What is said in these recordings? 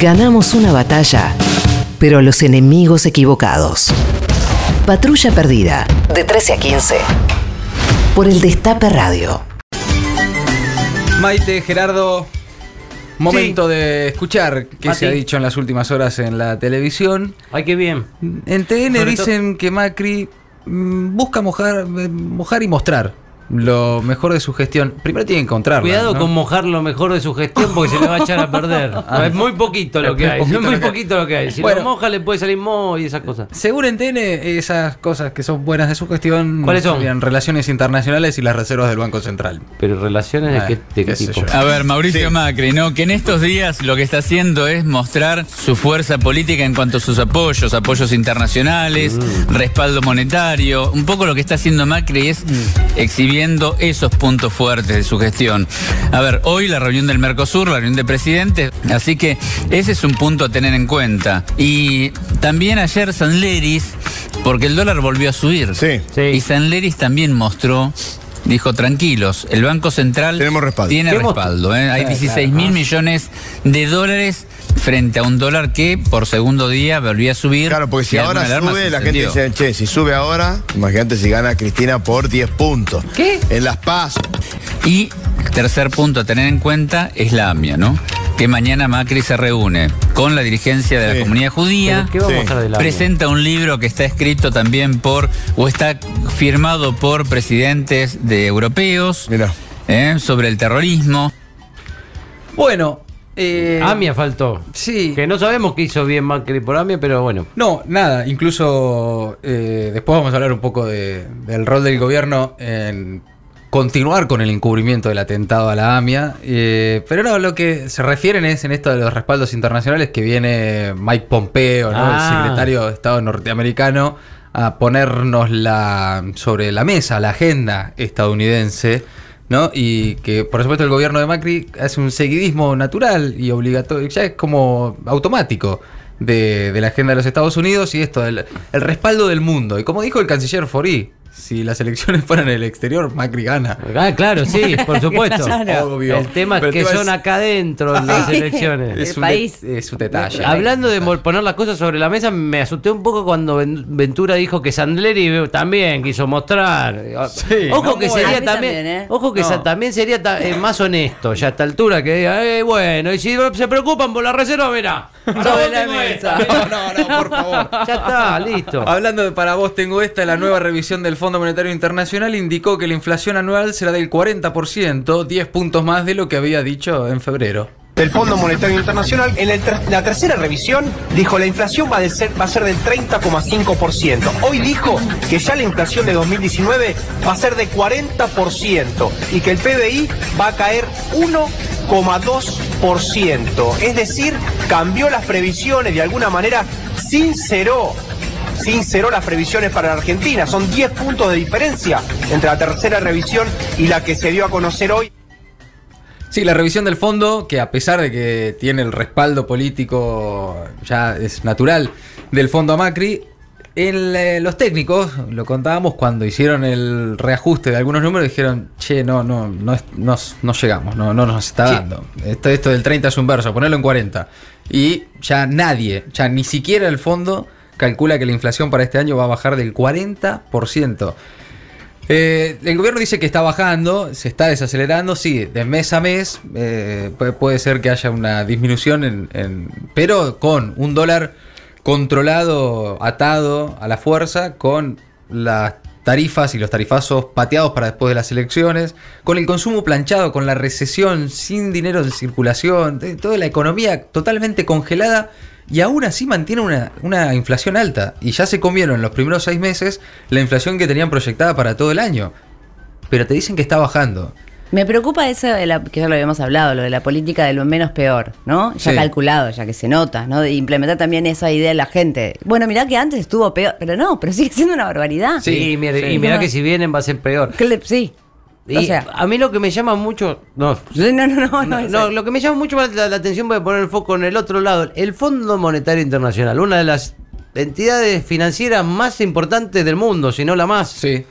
Ganamos una batalla, pero los enemigos equivocados. Patrulla Perdida, de 13 a 15. Por el Destape Radio. Maite, Gerardo, momento de escuchar qué Mati. se ha dicho en las últimas horas en la televisión. Ay, qué bien. En TN Sobre dicen que Macri mm, busca mojar, eh, mojar y mostrar lo mejor de su gestión. Primero tiene que encontrarla. Cuidado ¿no? con mojar lo mejor de su gestión porque se le va a echar a perder. es muy poquito lo Es que hay. Es muy poquito lo que hay. Si Bueno. lo moja le puede salir mo y esas cosas. Según en TN, esas cosas que son buenas de su gestión ¿Cuáles son? serían relaciones internacionales y las reservas del Banco Central. Pero relaciones de Ah, qué, de qué qué sé tipo. A ver, Mauricio Macri, ¿no? Que en estos días lo que está haciendo es mostrar su fuerza política en cuanto a sus apoyos, apoyos internacionales, respaldo monetario. Un poco lo que está haciendo Macri es esos puntos fuertes de su gestión. A ver, hoy la reunión del Mercosur, la reunión de presidentes, así que ese es un punto a tener en cuenta. Y también ayer San Leris, porque el dólar volvió a subir. Sí. Sí. Y San Leris también mostró, dijo, tranquilos, el Banco Central Tenemos respaldo. tiene respaldo. ¿eh? Hay Ah, 16 claro. mil millones de dólares frente a un dólar que por segundo día volvió a subir. Claro, porque si ahora sube, la gente dice, che, si sube ahora, imagínate si gana Cristina por 10 puntos. ¿Qué? En Las Paz. Y tercer punto a tener en cuenta es la AMIA, ¿no? Que mañana Macri se reúne con la dirigencia de Sí. la comunidad judía. ¿Pero ¿Qué vamos Sí. a hacer de la Presenta un libro que está escrito también por, o está firmado por presidentes de europeos Mira. ¿eh? sobre el terrorismo. Bueno, eh, Amia faltó. Sí. Que no sabemos qué hizo bien Macri por Amia, pero bueno. No, nada, incluso eh, después vamos a hablar un poco de- del rol del gobierno en continuar con el encubrimiento del atentado a la AMIA. eh, pero no, lo que se refieren es en esto de los respaldos internacionales que viene Mike Pompeo, ¿no? Ah. el secretario de Estado norteamericano, a ponernos la, sobre la mesa la agenda estadounidense. ¿No? Y que por supuesto el gobierno de Macri hace un seguidismo natural y obligatorio, ya es como automático de, de la agenda de los Estados Unidos y esto, el, el respaldo del mundo. Y como dijo el canciller Forí, si las elecciones fueran en el exterior, Macri gana. Ah, claro, sí, por supuesto. Claro. Obvio. El tema es que son es- acá adentro en las elecciones. Es El un, país. de- es un detalle. Hablando de poner las cosas sobre la mesa, me asusté un poco cuando Ven- Ventura dijo que Sandleri también quiso mostrar. Sí, ojo no que sería también, también, ¿eh? ojo que No. también sería ta- eh, más honesto ya a esta altura que diga, eh, bueno, y si se preocupan por la reserva, verá. Sobre la mesa. No, no, no, por favor. Ya está, listo. Hablando de para vos tengo esta, la nueva revisión del Fondo Monetario Internacional indicó que la inflación anual será del 40%, 10 puntos más de lo que había dicho en febrero. del Fondo Monetario Internacional. En el ter- la tercera revisión dijo la inflación va, de ser, va a ser del 30,5%. Hoy dijo que ya la inflación de 2019 va a ser de 40% y que el PBI va a caer 1,2%. Es decir, cambió las previsiones de alguna manera, sinceró sinceró las previsiones para la Argentina. Son 10 puntos de diferencia entre la tercera revisión y la que se dio a conocer hoy. Sí, la revisión del fondo, que a pesar de que tiene el respaldo político ya es natural del fondo a Macri, el, eh, los técnicos, lo contábamos cuando hicieron el reajuste de algunos números, dijeron, che, no, no, no, no, no llegamos, no, no nos está Sí. dando. Esto, esto del 30 es un verso, ponerlo en 40. Y ya nadie, ya ni siquiera el fondo calcula que la inflación para este año va a bajar del 40%. Eh, el gobierno dice que está bajando, se está desacelerando, sí, de mes a mes eh, puede, puede ser que haya una disminución, en, en- pero con un dólar controlado, atado a la fuerza, con las tarifas y los tarifazos pateados para después de las elecciones, con el consumo planchado, con la recesión, sin dinero en circulación, toda la economía totalmente congelada y aún así mantiene una, una inflación alta. Y ya se comieron en los primeros seis meses la inflación que tenían proyectada para todo el año. Pero te dicen que está bajando. Me preocupa eso de la, que ya lo habíamos hablado, lo de la política de lo menos peor, ¿no? Ya Sí. calculado, ya que se nota, ¿no? De implementar también esa idea en la gente. Bueno, mirá que antes estuvo peor, pero no, pero sigue siendo una barbaridad. Sí, y mira, sí. y mirá que si vienen va a ser peor. Sí. Y o sea, a mí lo que me llama mucho. No, no, no, no, no. No, lo que me llama mucho más la, la atención, voy a poner el foco en el otro lado. El Fondo Monetario Internacional, una de las entidades financieras más importantes del mundo, si no la más. Sí.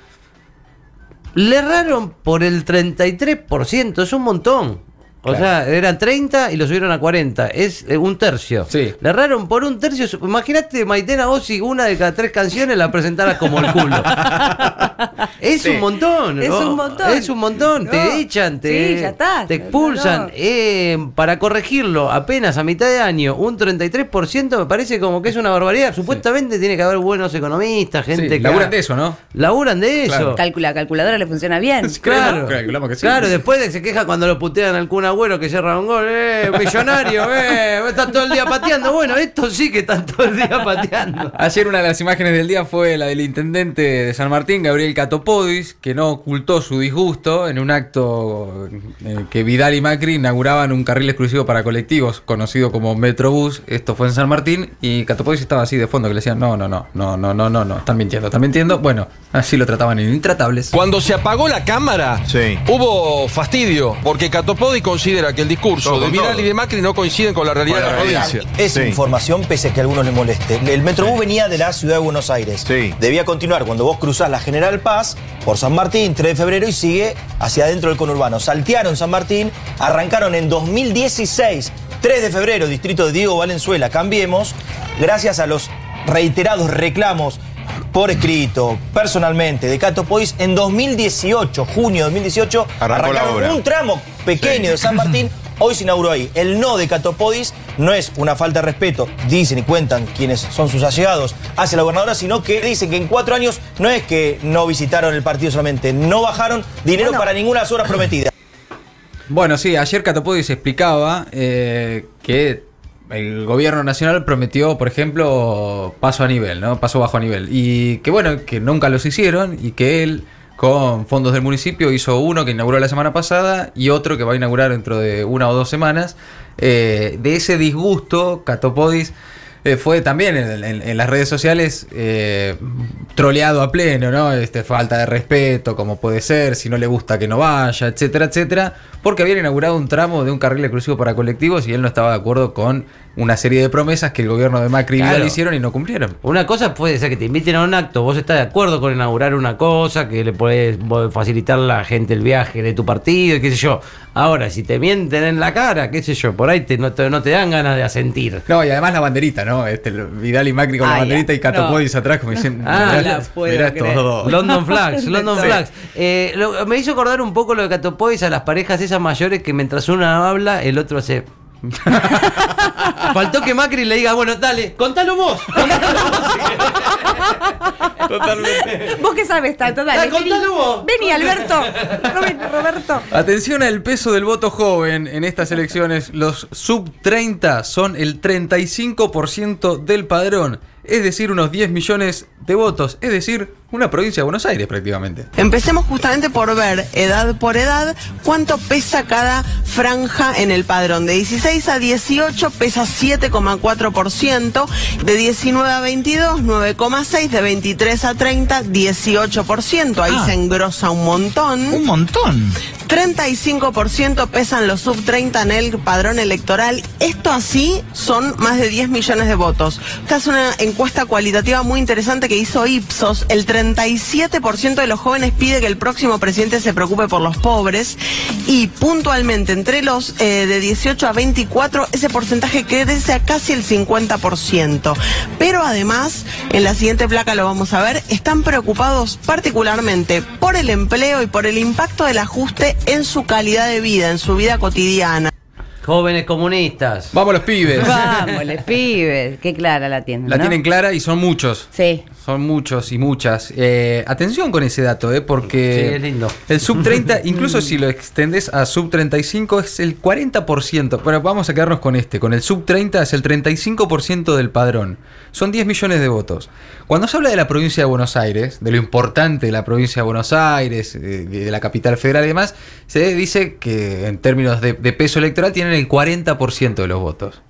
Le erraron por el 33%, es un montón. O sea, eran 30 y lo subieron a 40. Es eh, un tercio. Sí. Le erraron por un tercio. Imagínate, Maitena Ossi, una de cada tres canciones la presentara como el culo. es un montón. Es un montón. Es un montón. No. Te echan, te, Sí, ya está. te No, expulsan. no. Eh, para corregirlo, apenas a mitad de año, un 33% me parece como que es una barbaridad. Supuestamente tiene que haber buenos economistas, gente Sí, que. laburan de eso, ¿no? Laburan de eso. Claro. Calcu- la calculadora le funciona bien. Claro, Calculamos que sí. claro, después se queja cuando lo putean al Agüero que cierra un gol, eh, millonario, eh, está todo el día pateando. Bueno, estos sí que están todo el día pateando. Ayer una de las imágenes del día fue la del intendente de San Martín, Gabriel Catopodis, que no ocultó su disgusto en un acto eh, que Vidal y Macri inauguraban un carril exclusivo para colectivos, conocido como Metrobús. Esto fue en San Martín y Catopodis estaba así de fondo que le decían, no, no, no, no, no, no, no, no, están mintiendo, están mintiendo. Bueno, así lo trataban en Intratables. Cuando se apagó la cámara, Sí. hubo fastidio, porque Catopodi considera que el discurso Todo de Vidal todo. y de Macri no coinciden con la realidad de la provincia. Es Sí. información, pese a que a algunos les moleste. El Metrobús venía de la ciudad de Buenos Aires. Sí. Debía continuar cuando vos cruzás la General Paz por San Martín, 3 de febrero, y sigue hacia adentro del conurbano. Saltearon San Martín, arrancaron en 2016, 3 de febrero, distrito de Diego Valenzuela. Cambiemos, gracias a los reiterados reclamos por escrito, personalmente, de Cato Pois, en 2018, junio de 2018, Arrancó la arrancaron obra. un tramo pequeño Sí. de San Martín. Hoy se inauguró ahí. El no de Catopodis no es una falta de respeto, dicen y cuentan quienes son sus allegados hacia la gobernadora, sino que dicen que en cuatro años no es que no visitaron el partido solamente, no bajaron dinero Bueno. para ninguna de las obras prometidas. Bueno, sí, ayer Catopodis explicaba eh, que el gobierno nacional prometió, por ejemplo, paso a nivel, ¿no? Paso bajo a nivel. Y que bueno, que nunca los hicieron y que él, con fondos del municipio, hizo uno que inauguró la semana pasada y otro que va a inaugurar dentro de una o dos semanas. Eh, de ese disgusto, Catopodis eh, fue también en, en- las redes sociales eh, troleado a pleno, ¿no? Este, falta de respeto, como puede ser, si no le gusta que no vaya, etcétera, etcétera, porque habían inaugurado un tramo de un carril exclusivo para colectivos y él no estaba de acuerdo con una serie de promesas que el gobierno de Macri y Vidal hicieron y no cumplieron. Una cosa puede ser que te inviten a un acto, vos estás de acuerdo con inaugurar una cosa, que le podés facilitar a la gente el viaje de tu partido, y qué sé yo. Ahora, si te mienten en la cara, qué sé yo, por ahí te- no, te, no te dan ganas de asentir. No, y además la banderita, ¿no? Este, Vidal y Macri con la banderita ya. y Catopodis atrás como diciendo, Ah, mirá, la puedo mirá creer. estos dos. London Flags, London. Flags. Eh, lo- me hizo acordar un poco lo de Catopois a las parejas esas mayores que mientras una habla, el otro hace. Faltó que Macri le diga, bueno, dale, contalo vos. contalo vos. Totalmente. ¿Vos qué sabes tanto? Dale, contalo vení. vos. Vení, Alberto. Roberto, Roberto. Atención al peso del voto joven en estas elecciones. Los sub 30 son el 35% del padrón, es decir, unos 10 millones de votos, es decir, una provincia de Buenos Aires prácticamente. Empecemos justamente por ver, edad por edad, cuánto pesa cada franja en el padrón. De 16 a 18 pesa 7,4%, de 19 a 22 9,6%, de 23 a 30 18%. Ahí se engrosa un montón. Un montón. 35% pesan los sub 30 en el padrón electoral. Esto así son más de 10 millones de votos. Esta es una encuesta cualitativa muy interesante que hizo Ipsos. El 37% de los jóvenes pide que el próximo presidente se preocupe por los pobres y puntualmente entre los eh, de 18 a 24 ese porcentaje crece a casi el 50%. Pero además, en la siguiente placa lo vamos a ver, están preocupados particularmente por el empleo y por el impacto del ajuste en su calidad de vida, en su vida cotidiana. Jóvenes comunistas. Vamos los pibes. Vamos, les pibes. Qué clara la tienen. La ¿no? tienen clara y son muchos. Sí. Son muchos y muchas. Eh, atención con ese dato, ¿eh? porque Sí, es lindo. el sub 30, incluso si lo extendes a sub 35, es el 40%. Bueno, vamos a quedarnos con este. Con el sub 30 es el 35% del padrón. Son 10 millones de votos. Cuando se habla de la provincia de Buenos Aires, de lo importante de la provincia de Buenos Aires, de, de la capital federal y demás, se dice que en términos de, de peso electoral tienen el 40% de los votos.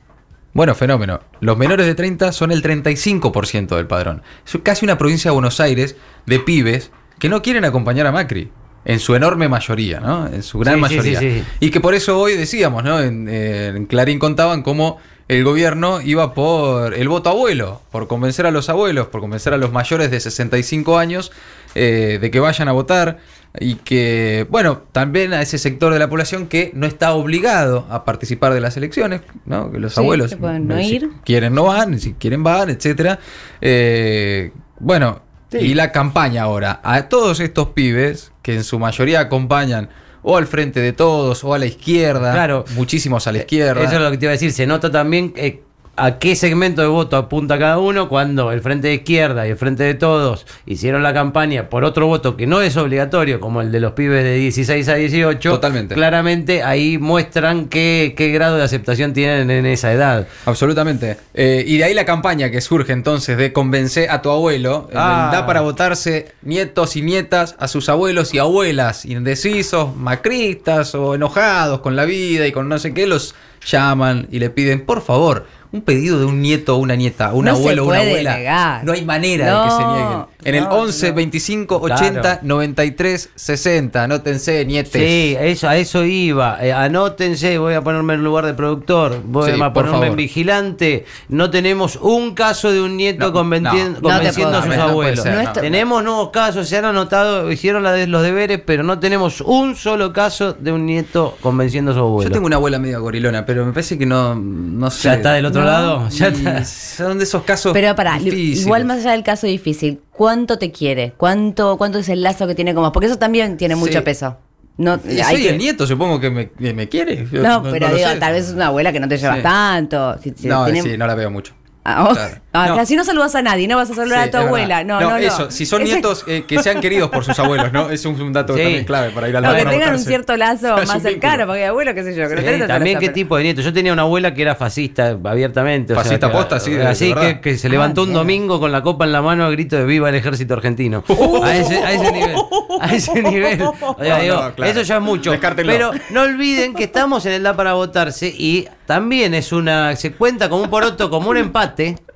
Bueno, fenómeno. Los menores de 30 son el 35% del padrón. Es casi una provincia de Buenos Aires de pibes que no quieren acompañar a Macri. En su enorme mayoría, ¿no? En su gran Sí, mayoría. sí, sí. Y que por eso hoy decíamos, ¿no? En, en Clarín contaban cómo el gobierno iba por el voto abuelo, por convencer a los abuelos, por convencer a los mayores de 65 años eh, de que vayan a votar y que, bueno, también a ese sector de la población que no está obligado a participar de las elecciones, ¿no? Que los Sí, abuelos que pueden no si ir. quieren no van, si quieren van, etcétera. Eh, bueno, y la campaña ahora, a todos estos pibes que en su mayoría acompañan o al frente de todos o a la izquierda, Claro. muchísimos a la izquierda. Eso es lo que te iba a decir. Se nota también eh, a qué segmento de voto apunta cada uno cuando el Frente de Izquierda y el Frente de Todos hicieron la campaña por otro voto que no es obligatorio, como el de los pibes de 16 a 18. Totalmente. Claramente ahí muestran qué, qué grado de aceptación tienen en esa edad. Absolutamente. Eh, y de ahí la campaña que surge entonces de convencer a tu abuelo. Ah. Da para votarse nietos y nietas a sus abuelos y abuelas indecisos, macristas o enojados con la vida y con no sé qué, los llaman y le piden, por favor, un pedido de un nieto o una nieta, un No abuelo o una abuela. negar. No hay manera de que se nieguen. En el no, 11 no. 25 80 Claro. 93 60. Anótense, nietes. Sí, eso, a eso iba. Eh, anótense, voy a ponerme en lugar de productor, voy Sí, a ponerme en vigilante. No tenemos un caso de un nieto No, convencien- no. convenciendo No a sus abuelos. ser, No, esto- tenemos nuevos casos, se han anotado, hicieron la de- los deberes, pero no tenemos un solo caso de un nieto convenciendo a su abuelo. Yo tengo una abuela media gorilona, pero me parece que no, no sé. Ya está del otro No. Lado. Ya Y está. Son de esos casos. Pero pará, difíciles. igual más allá del caso difícil, ¿cuánto te quiere? ¿Cuánto, cuánto es el lazo que tiene con vos? Porque eso también tiene Sí. mucho peso. No, Y soy que- el nieto, supongo que me, me quiere. Yo no, pero digo, tal vez es una abuela que no te lleva Sí. tanto. Si- si No, tiene- sí, no la veo mucho. Ah, oh. Claro. Ah, No. Casi no saludas a nadie, no vas a saludar Sí, a tu abuela. No, no, no. eso. Si son Ese- nietos eh, que sean queridos por sus abuelos, ¿no? Es un, un dato Sí. también clave para ir al lado que tengan un cierto lazo más cercano, porque abuelo, qué sé yo. Que Sí, también lazo, qué pero- tipo de nieto. Yo tenía una abuela que era fascista abiertamente. o sea, Fascista posta, sí, Así que, que se levantó un bien. domingo con la copa en la mano a grito de viva el ejército argentino. a, ese, a ese nivel. A ese nivel. O sea, No, digo, no, claro. Eso ya es mucho. Pero no olviden que estamos en el da para votarse y también es una. Se cuenta como un poroto, como un empate.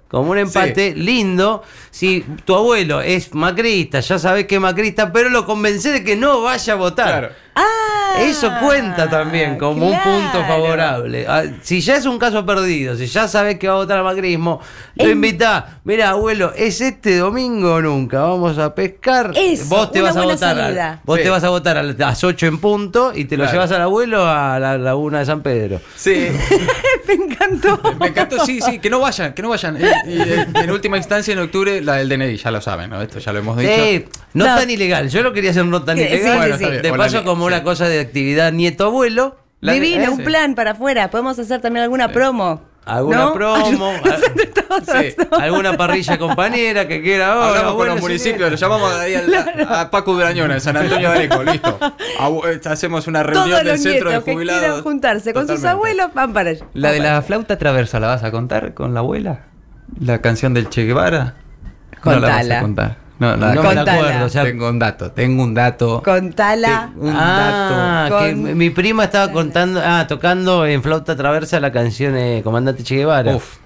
Como un empate lindo. Si tu abuelo es macrista, ya sabes que es macrista, pero lo convencé de que no vaya a votar. Claro. Ah, Eso cuenta también como un punto favorable. Ah, Si ya es un caso perdido, si ya sabes que va a votar al macrismo, lo En- invita. Mira, abuelo, es este domingo o nunca. Vamos a pescar. Eso, vos te una vas a votar. al- vos Sí. te vas a votar a las 8 en punto y te lo llevas al abuelo a la laguna de San Pedro. Sí. Me encantó. Me encantó, sí, sí, que no vayan, que no vayan. Y, y, eh, en última instancia, en octubre, la del DNI, ya lo saben, ¿no? Esto ya lo hemos dicho. Eh, no, No. tan ilegal. Yo lo quería hacer no tan ilegal. sí, sí, Bueno, sí. está bien. De la paso, como sí. una cosa de actividad nieto-abuelo. Divino, eh, un sí. plan para afuera. Podemos hacer también alguna promo. Alguna ¿No? promo, Sí. alguna parrilla compañera que quiera ahora. Hablamos con bueno, los sí, municipios, lo llamamos ahí al- a, Paco Durañona, en San Antonio de Areco, listo. Eh, hacemos una reunión Todos del los centro de nietos que quieran jubilados. juntarse con sus abuelos van para allá. La de la flauta traversa, ¿la vas a contar con la abuela? ¿La canción del Che Guevara? No la vas Contala. a contar. No, la- No me acuerdo. O sea, tengo un dato, tengo un dato. Contala. Un ah, dato. que Con- mi prima estaba contando, ah, tocando en flauta traversa la canción eh, Comandante Che Guevara. Uf.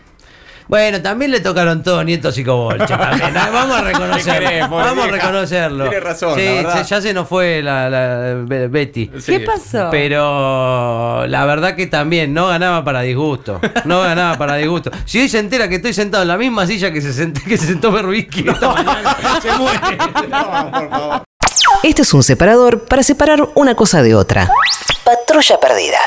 Bueno, también le tocaron todos nietos y también. Ah, Vamos a reconocerlo. queremos, Vamos a reconocerlo. Tiene razón, Sí, la verdad. se- ya se nos fue la, la- Be- Betty. Sí. ¿Qué pasó? Pero la verdad que también no ganaba para disgusto. No ganaba para disgusto. Si hoy se entera que estoy sentado en la misma silla que se, sent- que se sentó Berbisky esta mañana, se muere. Este es un separador para separar una cosa de otra. Patrulla perdida.